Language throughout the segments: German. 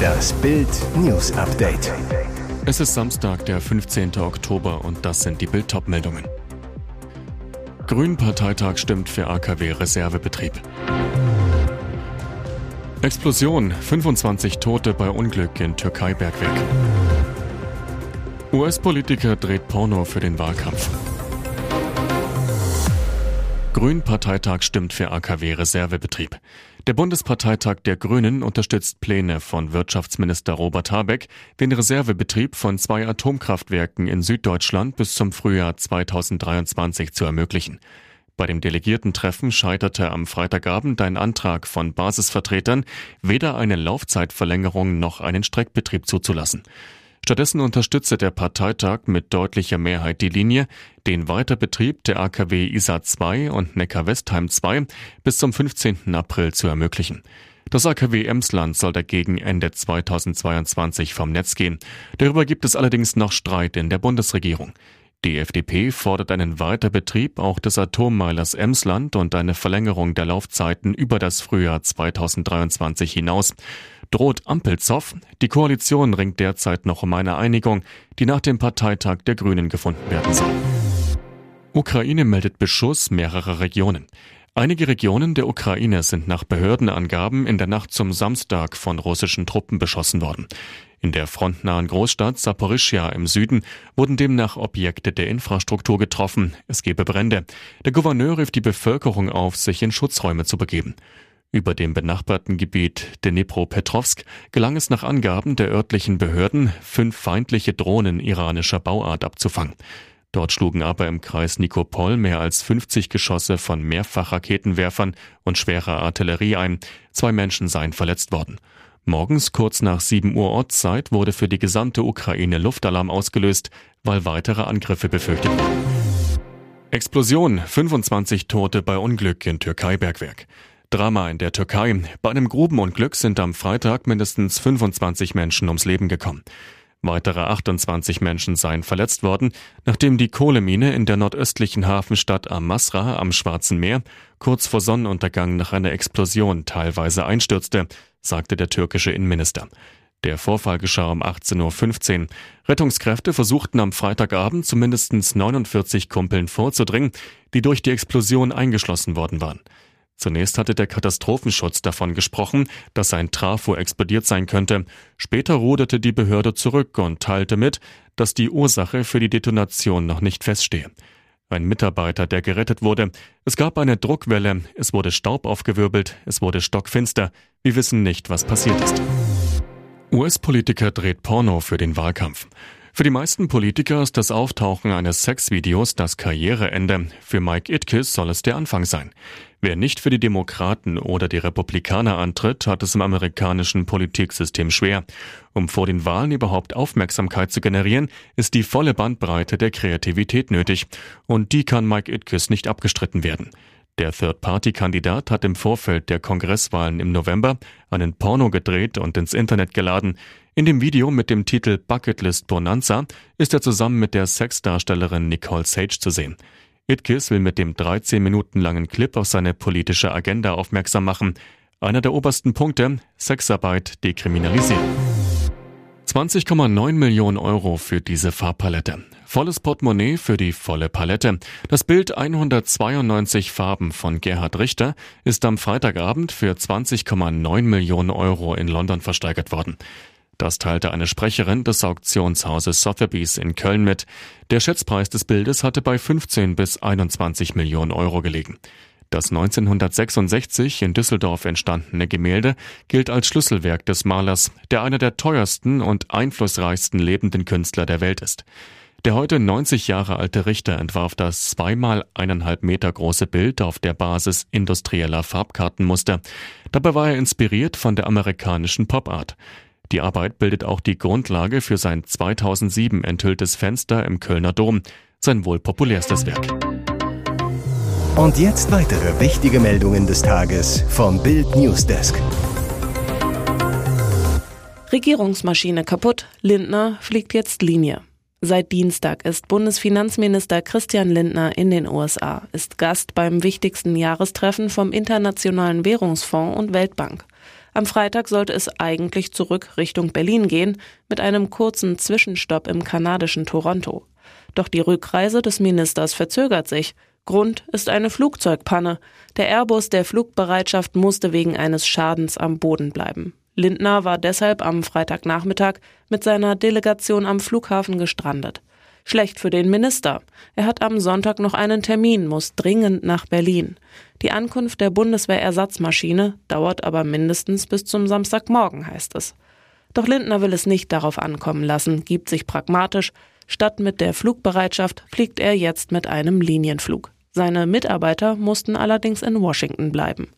Das Bild News Update. Es ist Samstag, der 15. Oktober und das sind die Bild meldungen Grünen-Parteitag stimmt für AKW-Reservebetrieb. Explosion, 25 Tote bei Unglück in Türkei-Bergwerk. US-Politiker dreht Porno für den Wahlkampf. Grünen-Parteitag stimmt für AKW-Reservebetrieb. Der Bundesparteitag der Grünen unterstützt Pläne von Wirtschaftsminister Robert Habeck, den Reservebetrieb von zwei Atomkraftwerken in Süddeutschland bis zum Frühjahr 2023 zu ermöglichen. Bei dem Delegiertentreffen scheiterte am Freitagabend ein Antrag von Basisvertretern, weder eine Laufzeitverlängerung noch einen Streckbetrieb zuzulassen. Stattdessen unterstütze der Parteitag mit deutlicher Mehrheit die Linie, den Weiterbetrieb der AKW ISA 2 und Neckar-Westheim 2 bis zum 15. April zu ermöglichen. Das AKW Emsland soll dagegen Ende 2022 vom Netz gehen. Darüber gibt es allerdings noch Streit in der Bundesregierung. Die FDP fordert einen Weiterbetrieb auch des Atommeilers Emsland und eine Verlängerung der Laufzeiten über das Frühjahr 2023 hinaus. Droht Ampelzoff? Die Koalition ringt derzeit noch um eine Einigung, die nach dem Parteitag der Grünen gefunden werden soll. Ukraine meldet Beschuss mehrerer Regionen. Einige Regionen der Ukraine sind nach Behördenangaben in der Nacht zum Samstag von russischen Truppen beschossen worden. In der frontnahen Großstadt Saporischia im Süden wurden demnach Objekte der Infrastruktur getroffen. Es gebe Brände. Der Gouverneur rief die Bevölkerung auf, sich in Schutzräume zu begeben. Über dem benachbarten Gebiet Dnipropetrovsk gelang es nach Angaben der örtlichen Behörden, fünf feindliche Drohnen iranischer Bauart abzufangen. Dort schlugen aber im Kreis Nikopol mehr als 50 Geschosse von Mehrfachraketenwerfern und schwerer Artillerie ein. Zwei Menschen seien verletzt worden. Morgens kurz nach 7 Uhr Ortszeit wurde für die gesamte Ukraine Luftalarm ausgelöst, weil weitere Angriffe befürchtet wurden. Explosion, 25 Tote bei Unglück in Türkei-Bergwerk. Drama in der Türkei. Bei einem Grubenunglück sind am Freitag mindestens 25 Menschen ums Leben gekommen. Weitere 28 Menschen seien verletzt worden, nachdem die Kohlemine in der nordöstlichen Hafenstadt Amasra am Schwarzen Meer kurz vor Sonnenuntergang nach einer Explosion teilweise einstürzte, sagte der türkische Innenminister. Der Vorfall geschah um 18.15 Uhr. Rettungskräfte versuchten am Freitagabend zu mindestens 49 Kumpeln vorzudringen, die durch die Explosion eingeschlossen worden waren. Zunächst hatte der Katastrophenschutz davon gesprochen, dass ein Trafo explodiert sein könnte. Später ruderte die Behörde zurück und teilte mit, dass die Ursache für die Detonation noch nicht feststehe. Ein Mitarbeiter, der gerettet wurde. Es gab eine Druckwelle, es wurde Staub aufgewirbelt, es wurde stockfinster. Wir wissen nicht, was passiert ist. US-Politiker dreht Porno für den Wahlkampf. Für die meisten Politiker ist das Auftauchen eines Sexvideos das Karriereende. Für Mike Itkes soll es der Anfang sein. Wer nicht für die Demokraten oder die Republikaner antritt, hat es im amerikanischen Politiksystem schwer. Um vor den Wahlen überhaupt Aufmerksamkeit zu generieren, ist die volle Bandbreite der Kreativität nötig. Und die kann Mike Itkes nicht abgestritten werden. Der Third-Party-Kandidat hat im Vorfeld der Kongresswahlen im November einen Porno gedreht und ins Internet geladen. In dem Video mit dem Titel Bucketlist Bonanza ist er zusammen mit der Sexdarstellerin Nicole Sage zu sehen. Itkis will mit dem 13 Minuten langen Clip auf seine politische Agenda aufmerksam machen. Einer der obersten Punkte, Sexarbeit dekriminalisieren. 20,9 Millionen Euro für diese Farbpalette. Volles Portemonnaie für die volle Palette. Das Bild 192 Farben von Gerhard Richter ist am Freitagabend für 20,9 Millionen Euro in London versteigert worden. Das teilte eine Sprecherin des Auktionshauses Sotheby's in Köln mit. Der Schätzpreis des Bildes hatte bei 15 bis 21 Millionen Euro gelegen. Das 1966 in Düsseldorf entstandene Gemälde gilt als Schlüsselwerk des Malers, der einer der teuersten und einflussreichsten lebenden Künstler der Welt ist. Der heute 90 Jahre alte Richter entwarf das zweimal eineinhalb Meter große Bild auf der Basis industrieller Farbkartenmuster. Dabei war er inspiriert von der amerikanischen Popart. Die Arbeit bildet auch die Grundlage für sein 2007 enthülltes Fenster im Kölner Dom, sein wohl populärstes Werk. Und jetzt weitere wichtige Meldungen des Tages vom Bild Newsdesk. Regierungsmaschine kaputt, Lindner fliegt jetzt Linie. Seit Dienstag ist Bundesfinanzminister Christian Lindner in den USA, ist Gast beim wichtigsten Jahrestreffen vom Internationalen Währungsfonds und Weltbank. Am Freitag sollte es eigentlich zurück Richtung Berlin gehen, mit einem kurzen Zwischenstopp im kanadischen Toronto. Doch die Rückreise des Ministers verzögert sich. Grund ist eine Flugzeugpanne. Der Airbus der Flugbereitschaft musste wegen eines Schadens am Boden bleiben. Lindner war deshalb am Freitagnachmittag mit seiner Delegation am Flughafen gestrandet. Schlecht für den Minister. Er hat am Sonntag noch einen Termin, muss dringend nach Berlin. Die Ankunft der Bundeswehrersatzmaschine dauert aber mindestens bis zum Samstagmorgen, heißt es. Doch Lindner will es nicht darauf ankommen lassen, gibt sich pragmatisch. Statt mit der Flugbereitschaft fliegt er jetzt mit einem Linienflug. Seine Mitarbeiter mussten allerdings in Washington bleiben.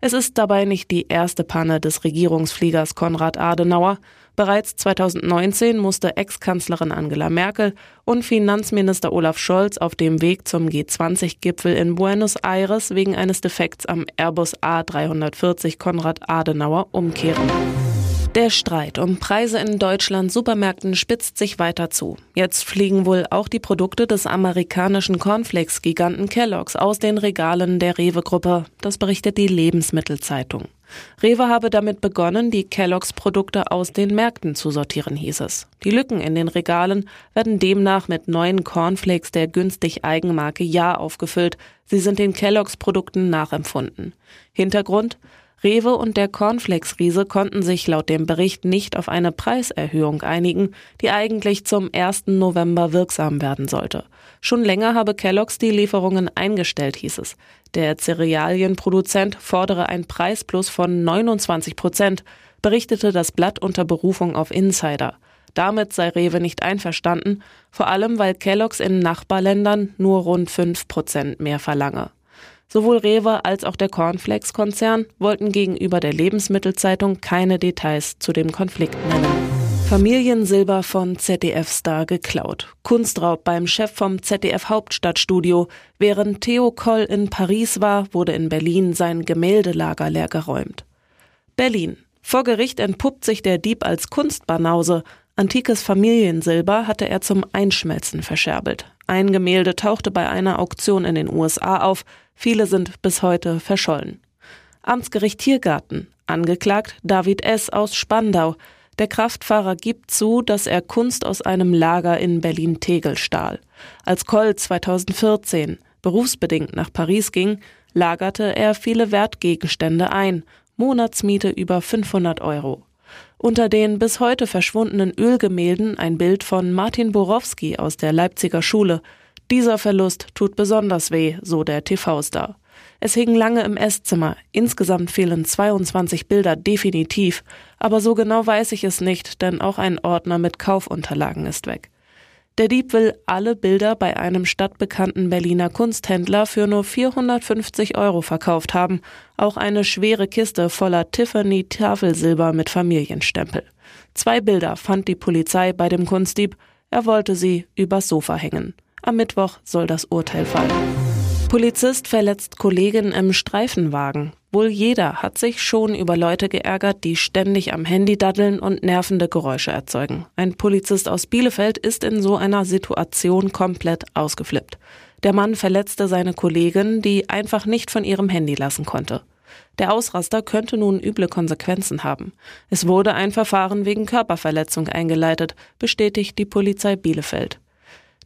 Es ist dabei nicht die erste Panne des Regierungsfliegers Konrad Adenauer. Bereits 2019 musste Ex-Kanzlerin Angela Merkel und Finanzminister Olaf Scholz auf dem Weg zum G20-Gipfel in Buenos Aires wegen eines Defekts am Airbus A340 Konrad Adenauer umkehren. Der Streit um Preise in Deutschland Supermärkten spitzt sich weiter zu. Jetzt fliegen wohl auch die Produkte des amerikanischen Cornflakes-Giganten Kellogg's aus den Regalen der Rewe-Gruppe. Das berichtet die Lebensmittelzeitung. Rewe habe damit begonnen, die Kellogg's Produkte aus den Märkten zu sortieren, hieß es. Die Lücken in den Regalen werden demnach mit neuen Cornflakes der günstig Eigenmarke Ja aufgefüllt. Sie sind den Kellogg's Produkten nachempfunden. Hintergrund? Rewe und der Cornflakes-Riese konnten sich laut dem Bericht nicht auf eine Preiserhöhung einigen, die eigentlich zum 1. November wirksam werden sollte. Schon länger habe Kellogg's die Lieferungen eingestellt, hieß es. Der Cerealienproduzent fordere ein Preisplus von 29 Prozent, berichtete das Blatt unter Berufung auf Insider. Damit sei Rewe nicht einverstanden, vor allem weil Kellogg's in Nachbarländern nur rund 5 Prozent mehr verlange. Sowohl Rewe als auch der Cornflakes-Konzern wollten gegenüber der Lebensmittelzeitung keine Details zu dem Konflikt nennen. Familiensilber von ZDF-Star geklaut. Kunstraub beim Chef vom ZDF Hauptstadtstudio. Während Theo Koll in Paris war, wurde in Berlin sein Gemäldelager leergeräumt. Berlin. Vor Gericht entpuppt sich der Dieb als Kunstbanause. Antikes Familiensilber hatte er zum Einschmelzen verscherbelt. Ein Gemälde tauchte bei einer Auktion in den USA auf. Viele sind bis heute verschollen. Amtsgericht Tiergarten. Angeklagt David S. aus Spandau. Der Kraftfahrer gibt zu, dass er Kunst aus einem Lager in Berlin-Tegel stahl. Als Koll 2014 berufsbedingt nach Paris ging, lagerte er viele Wertgegenstände ein, Monatsmiete über 500 Euro. Unter den bis heute verschwundenen Ölgemälden ein Bild von Martin Borowski aus der Leipziger Schule. Dieser Verlust tut besonders weh, so der TV-Star. Es hing lange im Esszimmer. Insgesamt fehlen 22 Bilder definitiv. Aber so genau weiß ich es nicht, denn auch ein Ordner mit Kaufunterlagen ist weg. Der Dieb will alle Bilder bei einem stadtbekannten Berliner Kunsthändler für nur 450 Euro verkauft haben. Auch eine schwere Kiste voller Tiffany Tafelsilber mit Familienstempel. Zwei Bilder fand die Polizei bei dem Kunstdieb. Er wollte sie übers Sofa hängen. Am Mittwoch soll das Urteil fallen. Polizist verletzt Kollegin im Streifenwagen. Wohl jeder hat sich schon über Leute geärgert, die ständig am Handy daddeln und nervende Geräusche erzeugen. Ein Polizist aus Bielefeld ist in so einer Situation komplett ausgeflippt. Der Mann verletzte seine Kollegin, die einfach nicht von ihrem Handy lassen konnte. Der Ausraster könnte nun üble Konsequenzen haben. Es wurde ein Verfahren wegen Körperverletzung eingeleitet, bestätigt die Polizei Bielefeld.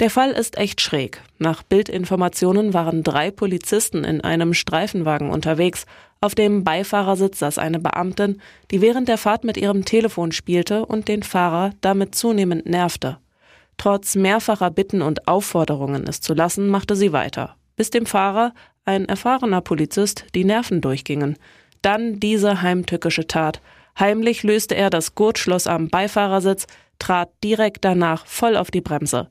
Der Fall ist echt schräg. Nach Bildinformationen waren drei Polizisten in einem Streifenwagen unterwegs. Auf dem Beifahrersitz saß eine Beamtin, die während der Fahrt mit ihrem Telefon spielte und den Fahrer damit zunehmend nervte. Trotz mehrfacher Bitten und Aufforderungen, es zu lassen, machte sie weiter, bis dem Fahrer, ein erfahrener Polizist, die Nerven durchgingen. Dann diese heimtückische Tat. Heimlich löste er das Gurtschloss am Beifahrersitz, trat direkt danach voll auf die Bremse.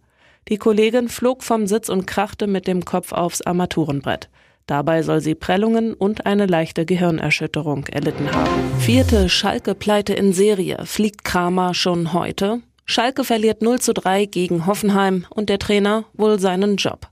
Die Kollegin flog vom Sitz und krachte mit dem Kopf aufs Armaturenbrett. Dabei soll sie Prellungen und eine leichte Gehirnerschütterung erlitten haben. Vierte Schalke-Pleite in Serie. Fliegt Kramer schon heute? Schalke verliert 0 zu 3 gegen Hoffenheim und der Trainer wohl seinen Job.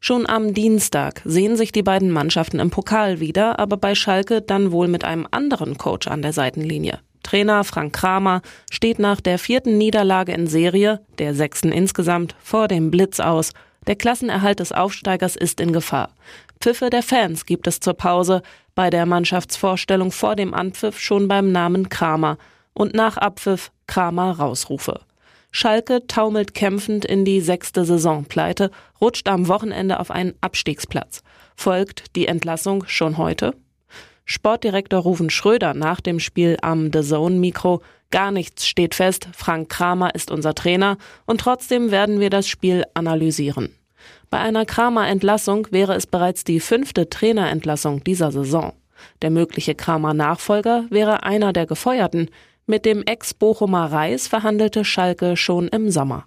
Schon am Dienstag sehen sich die beiden Mannschaften im Pokal wieder, aber bei Schalke dann wohl mit einem anderen Coach an der Seitenlinie. Trainer Frank Kramer steht nach der vierten Niederlage in Serie, der sechsten insgesamt, vor dem Blitz aus. Der Klassenerhalt des Aufsteigers ist in Gefahr. Pfiffe der Fans gibt es zur Pause, bei der Mannschaftsvorstellung vor dem Anpfiff schon beim Namen Kramer und nach Abpfiff Kramer Rausrufe. Schalke taumelt kämpfend in die sechste Saisonpleite, rutscht am Wochenende auf einen Abstiegsplatz. Folgt die Entlassung schon heute? Sportdirektor Rufen Schröder nach dem Spiel am The Zone Mikro. Gar nichts steht fest. Frank Kramer ist unser Trainer und trotzdem werden wir das Spiel analysieren. Bei einer Kramer Entlassung wäre es bereits die fünfte Trainerentlassung dieser Saison. Der mögliche Kramer Nachfolger wäre einer der Gefeuerten. Mit dem Ex-Bochumer Reis verhandelte Schalke schon im Sommer.